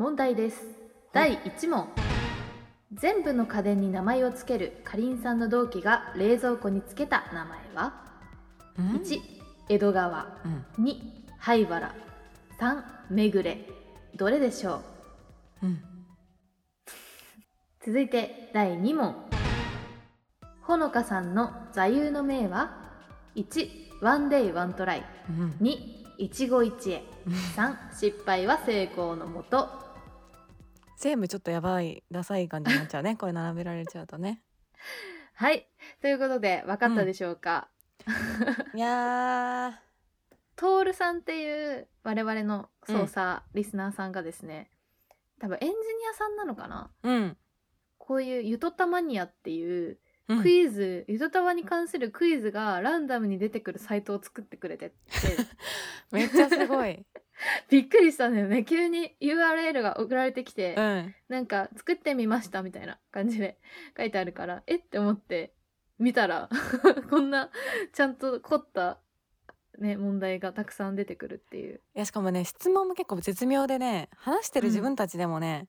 問題です。第1問。全部の家電に名前をつけるかりんさんの同期が冷蔵庫につけた名前は？うん？1江戸川。うん。2灰原。3めぐれどれでしょう？うん。続いて第2問。ほのかさんの座右の銘は？1 One day one try。うん。2一期一会。3失敗は成功のもと全部ちょっとやばいダサい感じになっちゃうね。これ並べられちゃうとね。はい。ということで分かったでしょうか、いやトールさんっていう我々の操作リスナーさんがですね、多分エンジニアさんなのかな？ーうん。こういうゆとたマニアっていううん。クイズ、ゆとたわに関するクイズがランダムに出てくるサイトを作ってくれてって。めっちゃすごい。びっくりしたんだよね。急に URL が送られてきて、うん。なんか作ってみましたみたいな感じで 書いてあるからえって思って見たらこんなちゃんと凝ったね問題がたくさん出てくるっていう、いやしかもね質問も結構絶妙でね話してる自分たちでもね、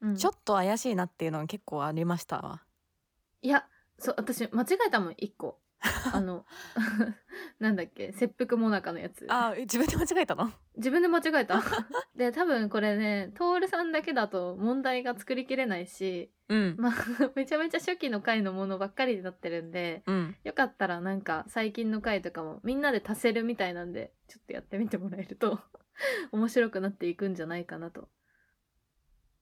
うん。ちょっと怪しいなっていうのが結構ありましたわ。いやそう私間違えたもん1個。あの なんだっけ切腹もなかのやつ。あ自分で間違えたの？自分で間違えた。で多分これね徹さんだけだと問題が作りきれないしうん。まあ めちゃめちゃ初期の回のものばっかりになってるんでうん。よかったらなんか最近の回とかもみんなで足せるみたいなんでちょっとやってみてもらえると面白くなっていくんじゃないかなと。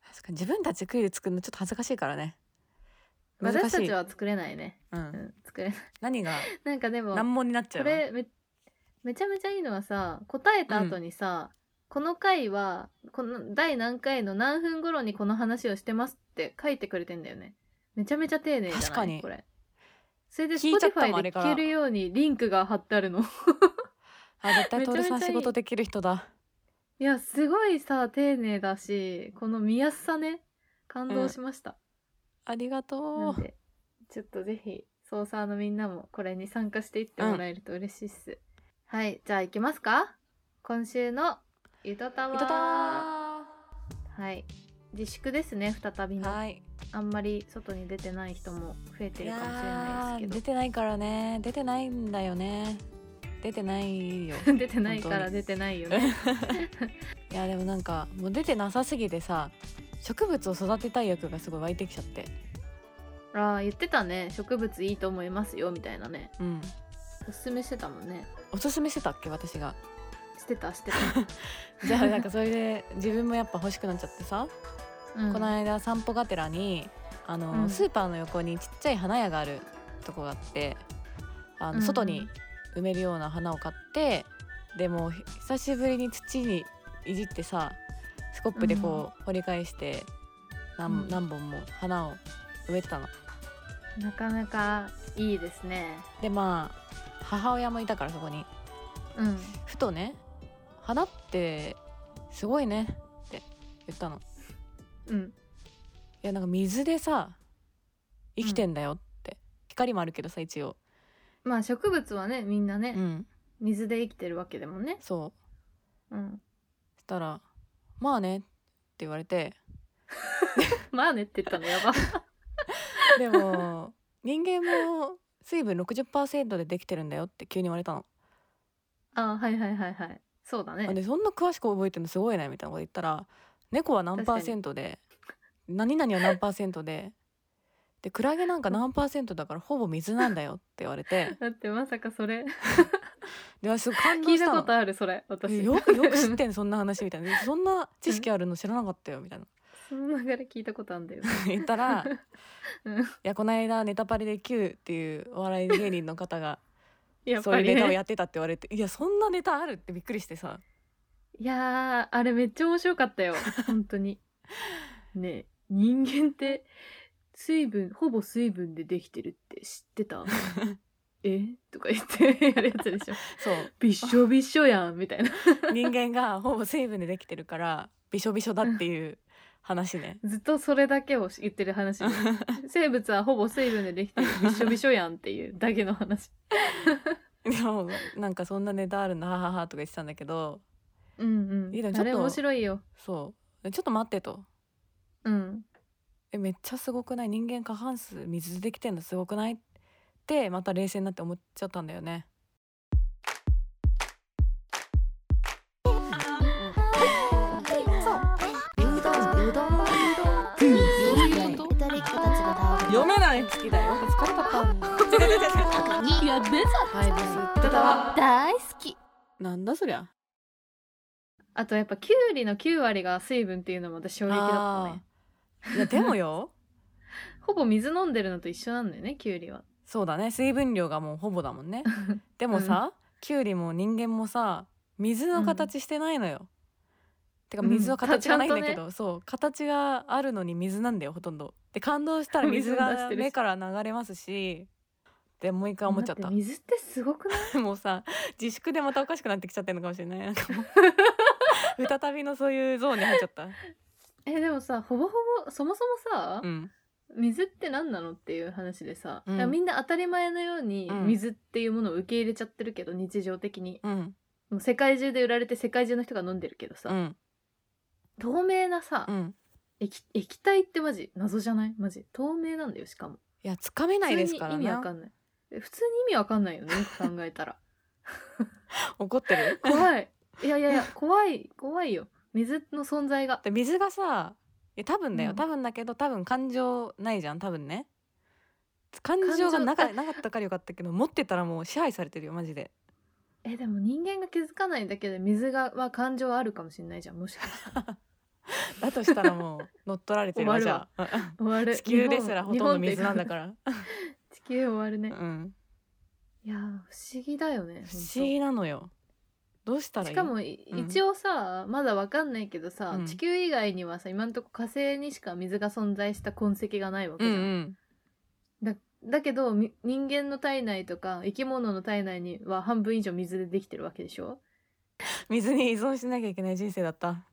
確かに自分たちクイズ作るのちょっと恥ずかしいからね難しい。私たちは作れないね、う、うんん、作れない。何が？なんかでも難問になっちゃこれめめちゃめちゃいいのはさ答えた後にさ、この回はこの第何回の何分頃にこの話をしてますって書いてくれてんだよね。めちゃめちゃ丁寧じゃない？確かに。これ。それで聞いちゃったもん Spotify であれから。聞けるようにリンクが貼ってあるの。あ絶対めちゃめちゃいい。徹さん仕事できる人だ。いやすごいさ丁寧だしこの見やすさね。感動しました、ありがなとうちょっとぜひ操作のみんなもこれに参加していってもらえると嬉しいっす、はいじゃあ行きますか？今週のゆとたわ。いただはい自粛ですね再びの、はい。あんまり外に出てない人も増えているかもしれないやーです出てないからね。出てないんだよね。出てないよ。出てないから出てないよね。いやでもなんかもう出てなさすぎてさ植物を育てたい欲がすごい湧いてきちゃって。ああ言ってたね。植物いいと思いますよみたいなね。うん。おすすめしてたもんね。おすすめしてたっけ私が。してたして じゃあなんかそれで自分もやっぱ欲しくなっちゃってさ、た、うん、この間散歩がてらにあの、うん。スーパーの横にちっちゃい花屋があるとこがあってあの、外に埋めるような花を買ってでもひ久しぶりに土にいじってさスコップでこう掘り返して何,、うん。何本も花を植えてたの。なかなかいいですね。でまあ母親もいたからそこに。うん。ふとね「花ってすごいね」って言ったの。うん。いやなんか水でさ生きてんだよって、光もあるけどさ一応、まあ植物はねみんなね、うん、水で生きてるわけでもんね。そう。うん。そしたら「まあね」って言われて。まあねって言ったのやば。でも人間も水分60%でできてるんだよって急に言われたの。あはいはいはいはい。そうだね。でそんな詳しく覚えてるのすごいねみたいなこと言ったら猫は何パーセントで何々は何パーセントででクラゲなんか何パーセントだからほぼ水なんだよって言われて。だってまさかそれで私感動聞いしたたのことあるそれ私。えよくよく知ってんそんな話みたいな。そんな知識あるの知らなかったよみたいな。その流れ聞いたことあるんだよ。言ったらうん。いやこの間ネタパレで Q っていうお笑い芸人の方がやっそういうネタをやってたって言われていやそんなネタあるってびっくりしてさ。いやーあれめっちゃ面白かったよ。本当に。ねえ人間って水分ほぼ水分でできてるって知ってた？え？とか言ってやるやつでしょ。そう。びっしょびっしょやんみたいな。人間がほぼ水分でできてるからびしょびしょだっていう話ね。ずっとそれだけを言ってる話で。生物はほぼ水分でできてる。びっしょびしょやんっていうだけの話。でもなんかそんなネタあるんだはははとか言ってたんだけど。うんうん。いやでもちょっと。あれ面白いよ。そでちょっと待ってと。うん。えめっちゃすごくない？人間過半数水でできてんのすごくない？ってまた冷静になって思っちゃったんだよね。読めない好きだよ疲れたかやべ大好きなん。だそりゃあとやっぱきゅうりの9割が水分っていう。のも私衝撃だったねいやでもよほぼ水飲ん。でるのと一緒なん。だよねきゅう。りはそうだね。水分量がもうほぼだもんね。でもさ、きゅうりも人間もさ水の形してないのよ、てかうん水の形がないんだけちど、そう。形があるのに水なんだよほとんど。で感動したら水が目から流れますし。でもう一回思っちゃった。水ってすごくない？もうさ自粛でまたおかしくなってきちゃってるのかもしれない。なんかもう。再びのそういうゾーンに入っちゃった。えでもさほぼほぼそもそもさ、うん水って何なのっていう話でさ、うん。みんな当たり前のようにうん。水っていうものを受け入れちゃってるけど日常的に。うん。もう世界中で売られて世界中の人が飲んでるけどさ、うん。透明なさ、うん。液液体ってマジ謎じゃない？マジ。透明なんだよしかも。いやつかめないですから普通に意味わねかんない。え普通に意味わかんないよねよく考えたら。怒ってる？怖い。いやいやいや怖い怖いよ。水の存在が。で水がさいや多分だよ、うん。多分だけど多分感情ないじゃん。多分ね。感情がなか感なかったからよかったけど持ってたらもう支配されてるよマジで。えでも人間が気づかないだけで水がは感情あるかもしれないじゃんもしかしたら。だとしたらもう乗っ取られてるわじゃあ。終わる。地球ですらほとんど水なんだら。から地球終わるね、うん。いやー不思議だよね不思議なのよどうしたらいい？しかもいうん。一応さまだわかんないけどさ、うん。地球以外にはさ今んとこ火星にしか水が存在した痕跡がないわけうん。じゃん、うん。だだけどみ人間の体内とか生き物の体内には半分以上水でできてるわけでしょ？水に依存しなきゃいけない人生だった。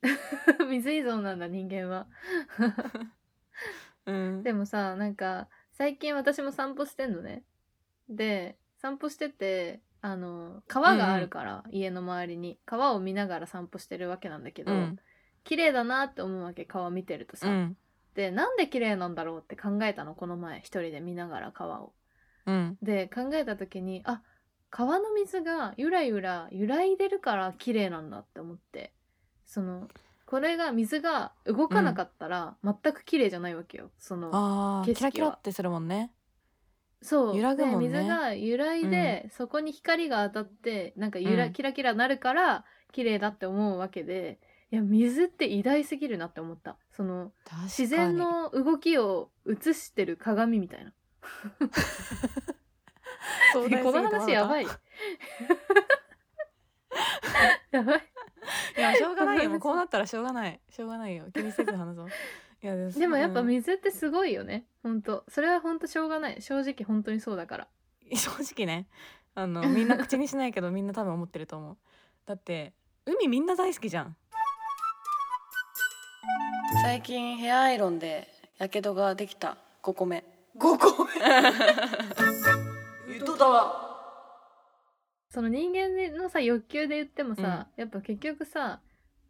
水依存なんだ人間は。うん。でもさなんか最近私も散歩してんのね。で散歩しててあの川があるから、家の周りに川を見ながら散歩してるわけなんだけど、うん。綺麗だなって思うわけ川見てるとさ、うん。でなんで綺麗なんだろうって考えたの？この前一人で見ながら川を。うん。で考えた時にあ川の水がゆらゆら揺らいでるから綺麗なんだって思って。そのこれが水が動かなかったら全く綺麗じゃないわけよ。そのあー景色は。キラキラってするもんねそう。揺らぐもんね。で水が揺らいで、そこに光が当たってなんかゆら、うん。キラキラなるから綺麗だって思うわけで。いや水って偉大すぎるなって思った。その確かに。自然の動きを映してる鏡みたいな。壮大すぎて この話やばい。やばい。いやしょうがないよ。こうなったらしょうがない。しょうがないよ。気にせず話そういやででもやっぱうん水ってすごいよね。本当それは本当しょうがない。正直本当にそうだから。正直ね。あのみんな口にしないけど みんな多分思ってると思う。だって海みんな大好きじゃん。最近ヘアアイロンでやけどができた。5個目5個目言っとったわその人間のさ欲求で言ってもさ、やっぱ結局さ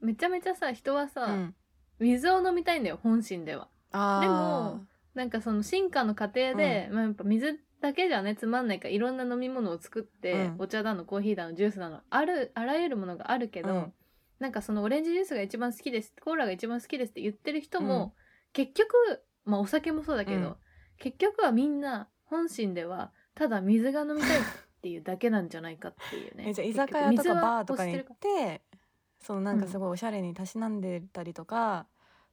めちゃめちゃさ人はさ、うん水を飲みたいんだよ本心では。でもなんかその進化の過程で、まあ、やっぱ水だけじゃねつまんないからいろんな飲み物を作って、うん。お茶だのコーヒーだのジュースだのあるあらゆるものがあるけど、うん。なんかそのオレンジジュースが一番好きですコーラが一番好きですって言ってる人も、うん。結局まあお酒もそうだけど、うん。結局はみんな本心ではただ水が飲みたいっていうだけなんじゃないかっていうね。えじゃあ居酒屋とかバーとかに行ってそのなんかすごいおしゃれにたしなんでたりとか、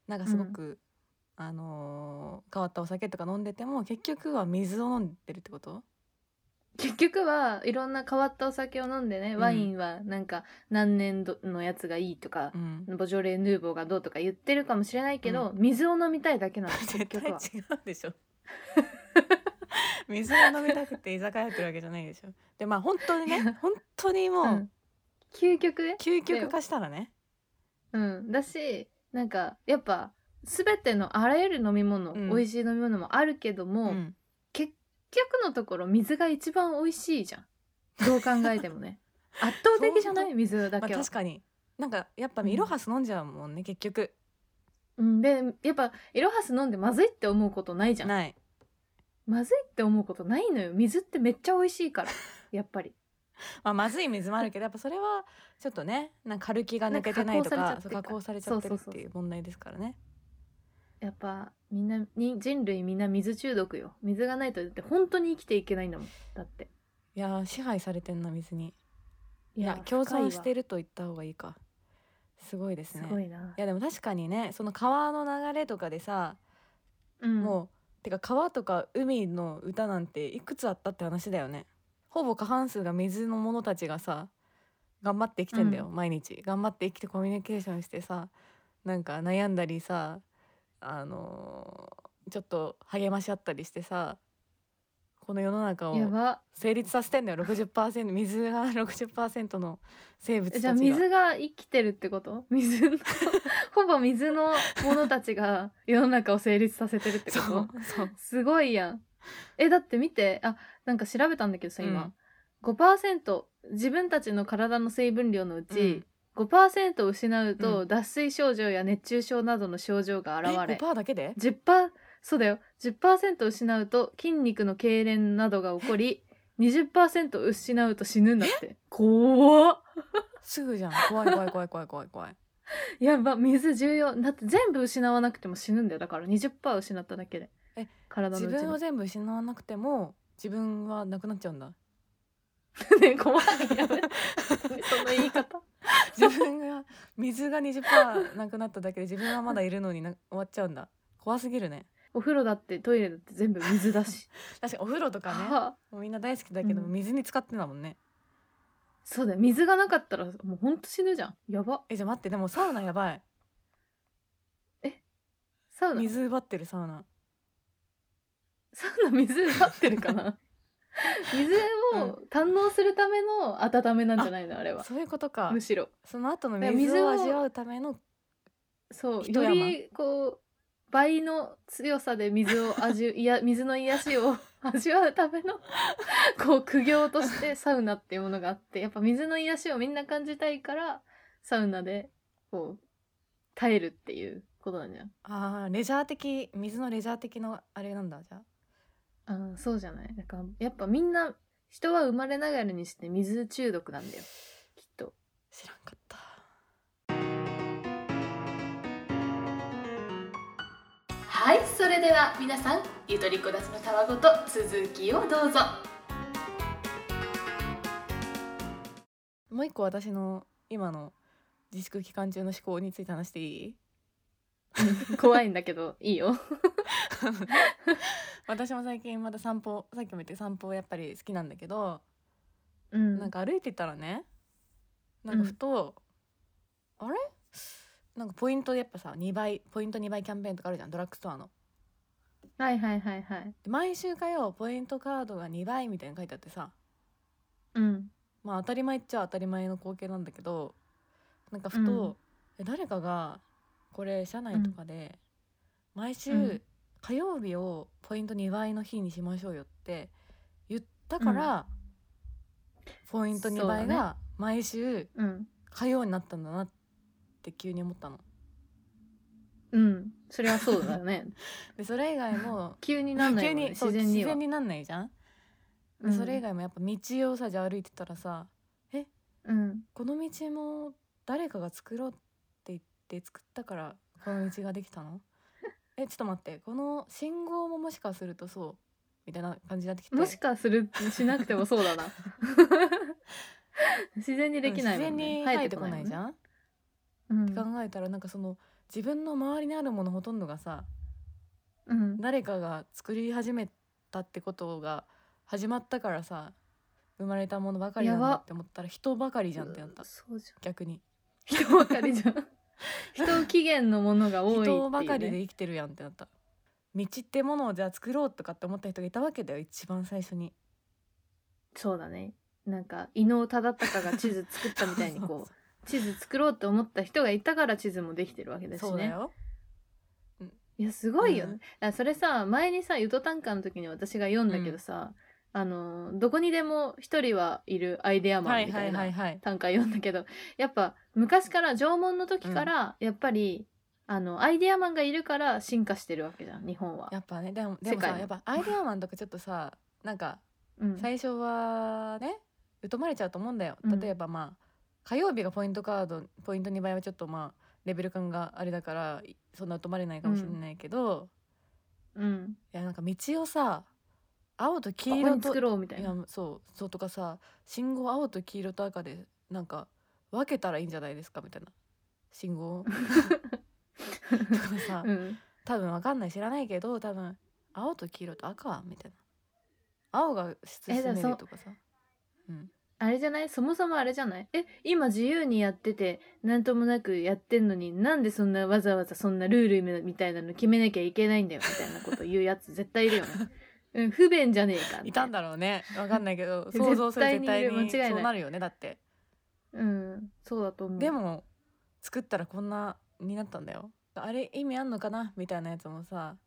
なんかすごく、あのー変わったお酒とか飲んでても結局は水を飲んでるってこと？結局はいろんな変わったお酒を飲んでね、うん。ワインはなんか何年度のやつがいいとかう、ん。ボジョレ・ヌーボーがどうとか言ってるかもしれないけど、水を飲みたいだけなんです 絶対結局は。違うでしょ。水が飲みたくて居酒屋やってるわけじゃないでしょ。でまあ本当にね 本当にもう、うん究極？ね、究極化したらね。うん、だしなんかやっぱ全てのあらゆる飲み物、うん。美味しい飲み物もあるけども、うん。結局のところ水が一番美味しいじゃん。どう考えてもね。圧倒的じゃない？水だまあ、けは、確かに。なんかやっぱうん。イロハス飲んじゃうもんね結局。うん、でやっぱイロハス飲んでまずいって思うことないじゃん。ない。まずいって思うことないのよ。水ってめっちゃ美味しいから。やっぱり まあ、まずい水もあるけどやっぱそれはちょっとねなんかカルキが抜けてないとかかそう加加工されちゃってる。そうそうそうっていう問題ですからね。やっぱみんなに人類みんな水中毒よ。水がないとだって本当に生きていけないんだもん。だって。いやー支配されてんな水に。いいや共存してるると言った方がいいか。すごいですすねごいな。いやでも確かにねその川の流れとかでさ、うん。もうてか川とか海の歌なんていくつあったって話だよねほぼ過半数が水の者たちがさ頑張って生きてんだよ、う毎日。頑張って生きてコミュニケーションしてさなんか悩んだりさあのーちょっと励まし合ったりしてさこの世の中を成立させてんだよ60%水が 60%の生物たちが。じゃあ水が生きてるってこと？水の ほぼ水の者たちが世の中を成立させてるってこと？そう。すごいやん えだって見てあなんか調べたんだけどさ今、5%自分たちの体の水分量のうち、5%を失うと、うん。脱水症状や熱中症などの症状が現えれ5%だけで？10%そうだよ。10%失うと筋肉の痙攣などが起こり20%失うと死ぬんだって。怖っ。すぐじゃん。怖い怖い怖い怖い怖い怖い。やば水重要。だって全部失わなくても死ぬんだよ。だから20%失っただけでえ体の自分を全部失わなくても自分はなくなっちゃうんだ。ね怖いやめてその言い方。自分が水が20%なくなっただけで自分はまだいるのにな終わっちゃうんだ。怖すぎるね。お風呂だってトイレだって全部水だし。確かにお風呂とかねはあ。もうみんな大好きだけど、うん。水に使ってんだもんね。そうだよ。水がなかったらもうほんと死ぬじゃん。やば。えじゃあ待ってでもサウナやばい。サウナ？水奪ってるサウナサウナ水奪ってるかな？水を堪能するための温めなんじゃないのあれは。そういうことか。むしろ。その後の水を味わうためのそうよりこう倍の強さで水を味いや 水の癒しを 味わうためのこう苦行としてサウナっていうものがあってやっぱ水の癒しをみんな感じたいからサウナでこう耐えるっていうことなんじゃん。あーレジャー的水のレジャー的のあれなんだじゃああーそうじゃない？だからやっぱみんな人は生まれながらにして水中毒なんだよ。きっと。知らんかった。はいそれでは皆さんゆとりこだちのたわごと続きをどうぞ。もう一個私の今の自粛期間中の思考について話していい？怖いんだけどいいよ 私も最近また散歩さっきも言って散歩やっぱり好きなんだけど、うん。なんか歩いてたらねなんかふと、あれ？なんかポイントでやっぱさ2倍ポイント2倍キャンペーンとかあるじゃんドラッグストアの。はいはいはいはい。で毎週火曜ポイントカードが2倍みたいに書いてあってさ。うん。まあ当たり前っちゃ当たり前の光景なんだけどなんかふと、え誰かがこれ社内とかで毎週うん火曜日をポイント2倍の日にしましょうよって言ったから、ポイント2倍が毎週うん。火曜になったんだなって急に思ったの。うん。それはそうだよね。でそれ以外も急になんない急もん自然には。自然になんないじゃん。でそれ以外もやっぱ道をさじゃあ歩いてたらさうん。この道も誰かが作ろうって言って作ったからこの道ができたの？えちょっと待ってこの信号ももしかするとそうみたいな感じになってきて。もしかするしなくてもそうだな。自然にできないもんね。自然に生えてこないじん、ゃん、うん考えたらなんかその自分の周りにあるものほとんどがさうん、誰かが作り始めたってことが始まったからさ生まれたものばかりなんだって思ったら人ばかりじゃんってなった。逆に。人ばかりじゃん 人起源のものが多いね、人ばかりで生きてるやんってなった。道ってものをじゃあ作ろうとかって思った人がいたわけだよ一番最初に。そうだね。なんか伊能忠敬が地図作ったみたいにこう 地図作ろうって思った人がいたから地図もできてるわけですしね。そうだよ。いやすごいよね、うん。あそれさ前にさ「ゆと短歌」の時に私が読んだけどさ、あのどこにでも一人はいるアイデアマンみたいな短歌読んだけどやっぱ昔から縄文の時からやっぱり、あのアイデアマンがいるから進化してるわけじゃん日本は。や。っぱねでもでもさやっぱアイデアマンとかちょっとさ なんかうん。最初はね疎まれちゃうと思うんだよ。うん。例えばまあ火曜日がポイントカードポイント2倍はちょっとまあレベル感があれだからいそんな疎まれないかもしれないけど、うん、いやなんか道をさ青と黄色と作ろうみたいいな。やそうそうとかさ信号青と黄色と赤でなんか分けたらいいんじゃないですかみたいな。信号。とかさうん、多分わかんない知らないけど多分青と黄色と赤はみたいな。青が進めるとかさ。うん。あれじゃない？そもそもあれじゃない？え今自由にやってて何ともなくやってんのになんでそんなわざわざそんなルールみたいなの決めなきゃいけないんだよみたいなこと言うやつ絶対いるよね。うん、不便じゃねえかいたんだろうね。わかんないけど 絶想像する絶対対にいる間違いない。にそうなるよねだって。うん、そうだと思う。でも作ったらこんなになったんだよ。あれ意味あんのかな？みたいなやつもさ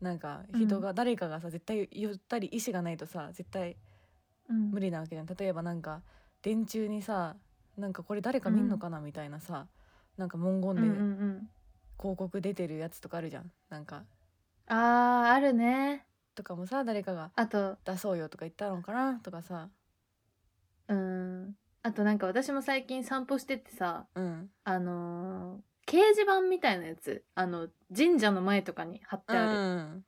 なんか人が、誰かがさ絶対言ったり意思がないとさ絶対うん、無理なわけじゃん。例えばなんか電柱にさなんかこれ誰か見んのかな？みたいなさ、なんか文言でうんうんうん。広告出てるやつとかあるじゃん。なんか。あーあるね。とかもさ誰かがあと出そうよとか言ったのかな？とかさ。うん。あとなんか私も最近散歩しててさうん。あのー掲示板みたいなやつあの神社の前とかに貼ってうある、ん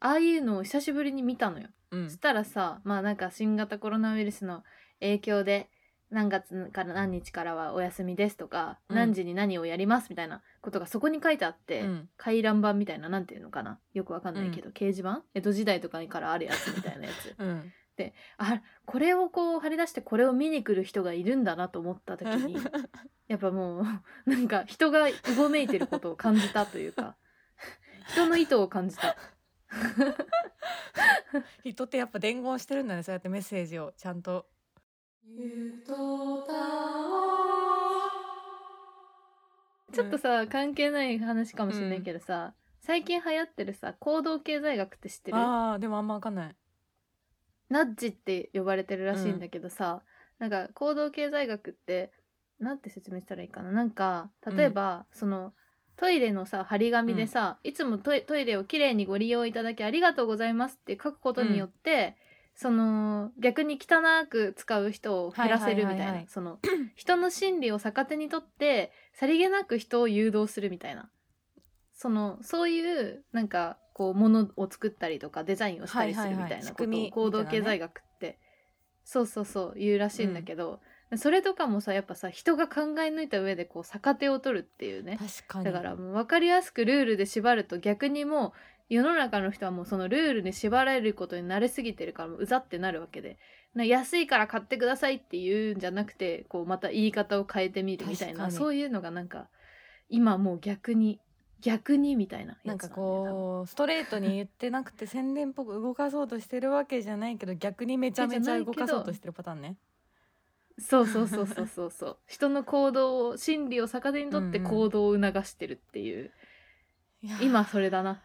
ああいうのを久しぶりに見たのよ。うん。そしたらさまあなんか新型コロナウイルスの影響で何月から何日からはお休みですとか、うん。何時に何をやりますみたいなことがそこに書いてあって、うん。回覧板みたいななんていうのかなよくわかんないけど、掲示板？江戸時代とかからあるやつみたいなやつ。うん。あこれをこう張り出してこれを見に来る人がいるんだなと思った時に やっぱもうなんか人がうごめいてることを感じたというか人の意図を感じた。人ってやっぱ伝言してるんだねそうやってメッセージをちゃんと。ちょっとさ、関係ない話かもしれないけどさ、最近流行ってるさ行動経済学って知ってる？ああでもあんまわかんない。ナッジって呼ばれてるらしいんだけどさ、なんか行動経済学ってなんて説明したらいいかな？なんか例えば、そのトイレのさ張り紙でさ、いつもトイトイレをきれいにご利用いただきありがとうございますって書くことによって、その逆に汚く使う人を減らせるみたいな、はいはいはいはい。その 人の心理を逆手にとってさりげなく人を誘導するみたいな。そのそういうなんかこうものを作ったりとかデザインをしたりするみたいなことを行動経済学って、そうそうそう言うらしいんだけど、それとかもさやっぱさ人が考え抜いた上でこう逆手を取るっていうね。確かに。だからもう分かりやすくルールで縛ると逆にもう世の中の人はもうそのルールに縛られることに慣れすぎてるからもううざってなるわけで。な安いから買ってくださいって言うんじゃなくてこうまた言い方を変えてみるみたいなそういうのがなんか今もう逆に逆にみたいななんかこうストレートに言ってなくて宣伝っぽく動かそうとしてるわけじゃないけど逆にめちゃめちゃ動かそうとしてるパターンね。そうそうそうそうそうそう。人の行動を心理を逆手にとってうんうん。行動を促してるっていう、いやー。今それだな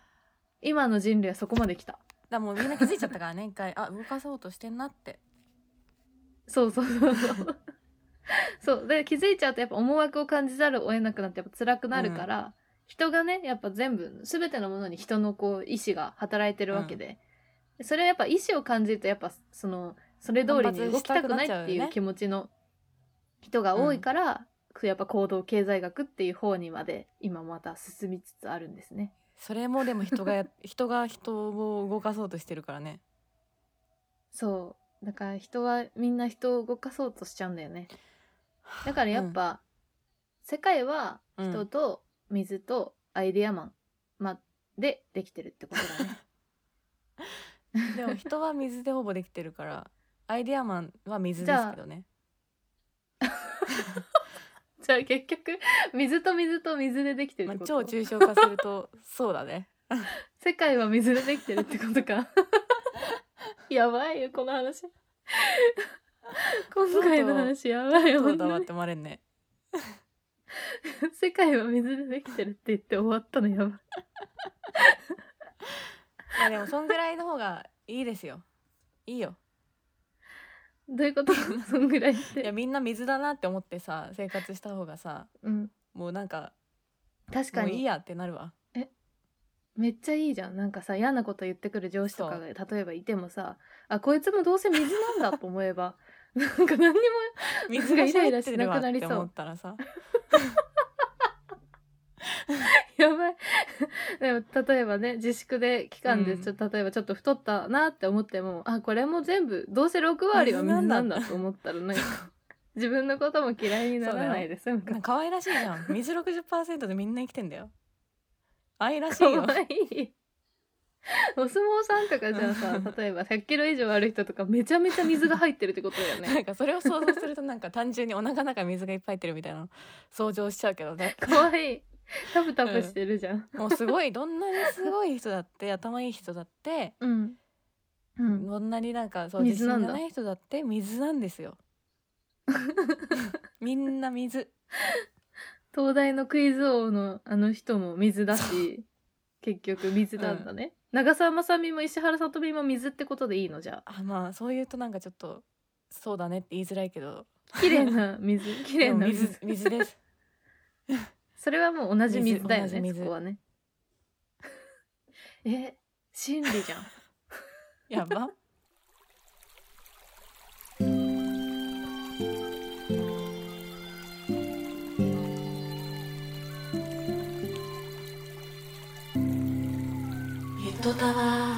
今の人類はそこまで来た。だもうみんな気づいちゃったからね一回。あ動かそうとしてんなって。そうそうそうそう。そう。で気づいちゃうとやっぱ思惑を感じざるを得なくなってやっぱ辛くなるから、人がねやっぱ全部全てのものに人のこう意志が働いてるわけで、それはやっぱ意志を感じるとやっぱそのそれ通りに動きたくないっていう気持ちの人が多いから、やっぱ行動経済学っていう方にまで今また進みつつあるんですね。それもでも人がや 人が人を動かそうとしてるからね。そうだから人はみんな人を動かそうとしちゃうんだよね。だからやっぱ、世界はうん人と水とアイデアマン、ま、でできてるってことだね。う んでも人は水でほぼできてるからアイデアマンは水ですけどね。じゃあ結局水と水と水でできてるまあってこと、超抽象化すると そうだね。世界は水でできてるってことか。やばいよこの話。今回の話やばいよそうだわって思われんね。世界は水でできてるって言って終わったのやばい。まあでもそんぐらいの方がいいですよ。いいよ。どういうこと？そんぐらいっいやて、みんな水だなって思ってさ生活した方がさうん、もうなんか確かに。もういいやってなるわ。めっちゃいいじゃん。なんかさ嫌なこと言ってくる上司とかが例えばいてもさあこいつもどうせ水なんだと思えば なんか何にも水がイライラしてなくなりそう。思ったらさ やばい。でも例えばね自粛で期間でうん。ちょっと、例えばちょっと太ったなって思ってもあこれも全部どうせ6割は水なんだと思ったらなんか 自分のことも嫌いにならないです。なんか。可愛らしいじゃん。水60%でみんな生きてんだよ。愛らしいかよ。わいい。お相撲さんとかじゃあさ例えば100キロ以上ある人とかめちゃめちゃ水が入ってるってことだよなねんかそれを想像するとなんか単純にお腹の中に水がいっぱい入ってるみたいなの想像しちゃうけどね。かわいい タプタプしてるじゃん。もうすごい どんなにすごい人だって頭いい人だってうん、うん、どんなになんかそう自信がない人だって水なんですよ。みんな水。東大のクイズ王のあの人も水だし結局水なんだね、長澤まさみも石原さとみも水ってことでいいの？じゃあ。あまあそう言うとなんかちょっとそうだねって言いづらいけど。綺麗な水。綺麗な水水ですそれはもう同じ水だよねそこはね。え真理じゃん。やば。ゆとたわ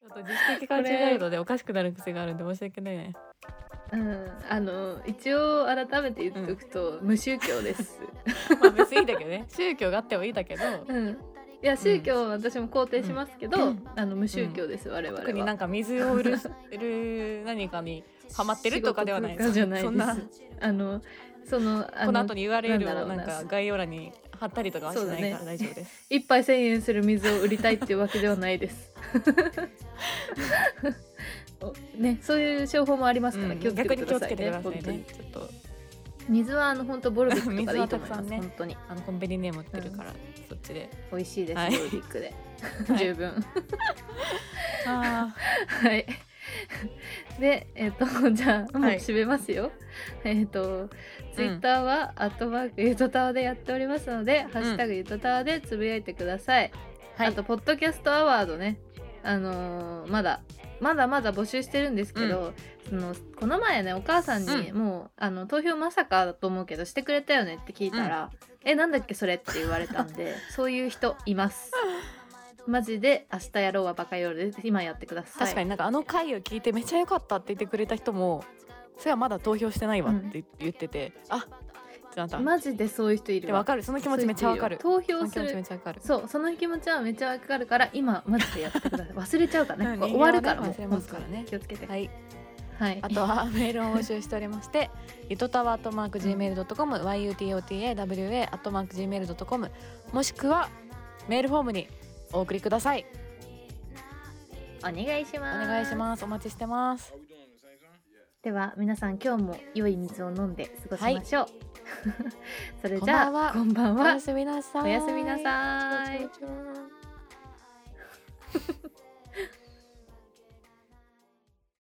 ちょっと自主的勘違い度でおかしくなる癖があるんで申し訳ない。ね。うん。あの一応改めて言っとくと、無宗教です。まあ別にいいんだけどね。宗教があってもいいんだけど、うん。いや宗教は私も肯定しますけど、うん。あの無宗教です、我々は。特になんか水を売る売る何かにハマってるとかではない。仕事とかじゃないです。そんな。あのそのあこの後に URL をなんか概要欄に貼ったりとかはしないから大丈夫です。一杯1000円する水を売りたいっていうわけではないです。おね、そういう商法もありますから、うん気をつけて逆に気をつくださいね。けてください本当にね。ちょっと水はあの本当ボルビックとかでいいと思います。ね本当にあのコンビニでも売ってるから、そっちで。美味しいです、はいボルビックで、はい十分。あはい。で、えっ、とじゃあもうはい締めますよ。えっとツイッターは、アットマークゆとたわでやっておりますので、ハッシュタグゆとたわでつぶやいてください。はいあとポッドキャストアワードね。あのーまだまだまだ募集してるんですけど、そのこの前ねお母さんに、うもうあの投票まさかだと思うけどしてくれたよねって聞いたら「えなんだっけそれ?」って言われたんで そういう人います。マジで明日やろうはバカ夜で今やってください。確かになんかあの回を聞いてめっちゃ良かったって言ってくれた人もそれはまだ投票してないわって言ってて、あってなった。マジでそういう人いるでわかる。その気持ちめっちゃわかる。投票すその気持ちめるっちゃわかる。そうその気持ちはめっちゃわかるから今マジでやってください。忘れちゃうからね、うんこれ終わるからも忘れますからね。気をつけて。はい。はい。あとはメールを募集しておりまして、ゆとたわアットマーク gmail.com、yutotawa アットマーク gmail.com もしくはメールフォームにお送りください。お願いしおます。願いします。お待ちしてます。では皆さん今日も良い水を飲んで過ごしましょう、それじゃあこんばんは。おやすみなさい。おやすみなさい。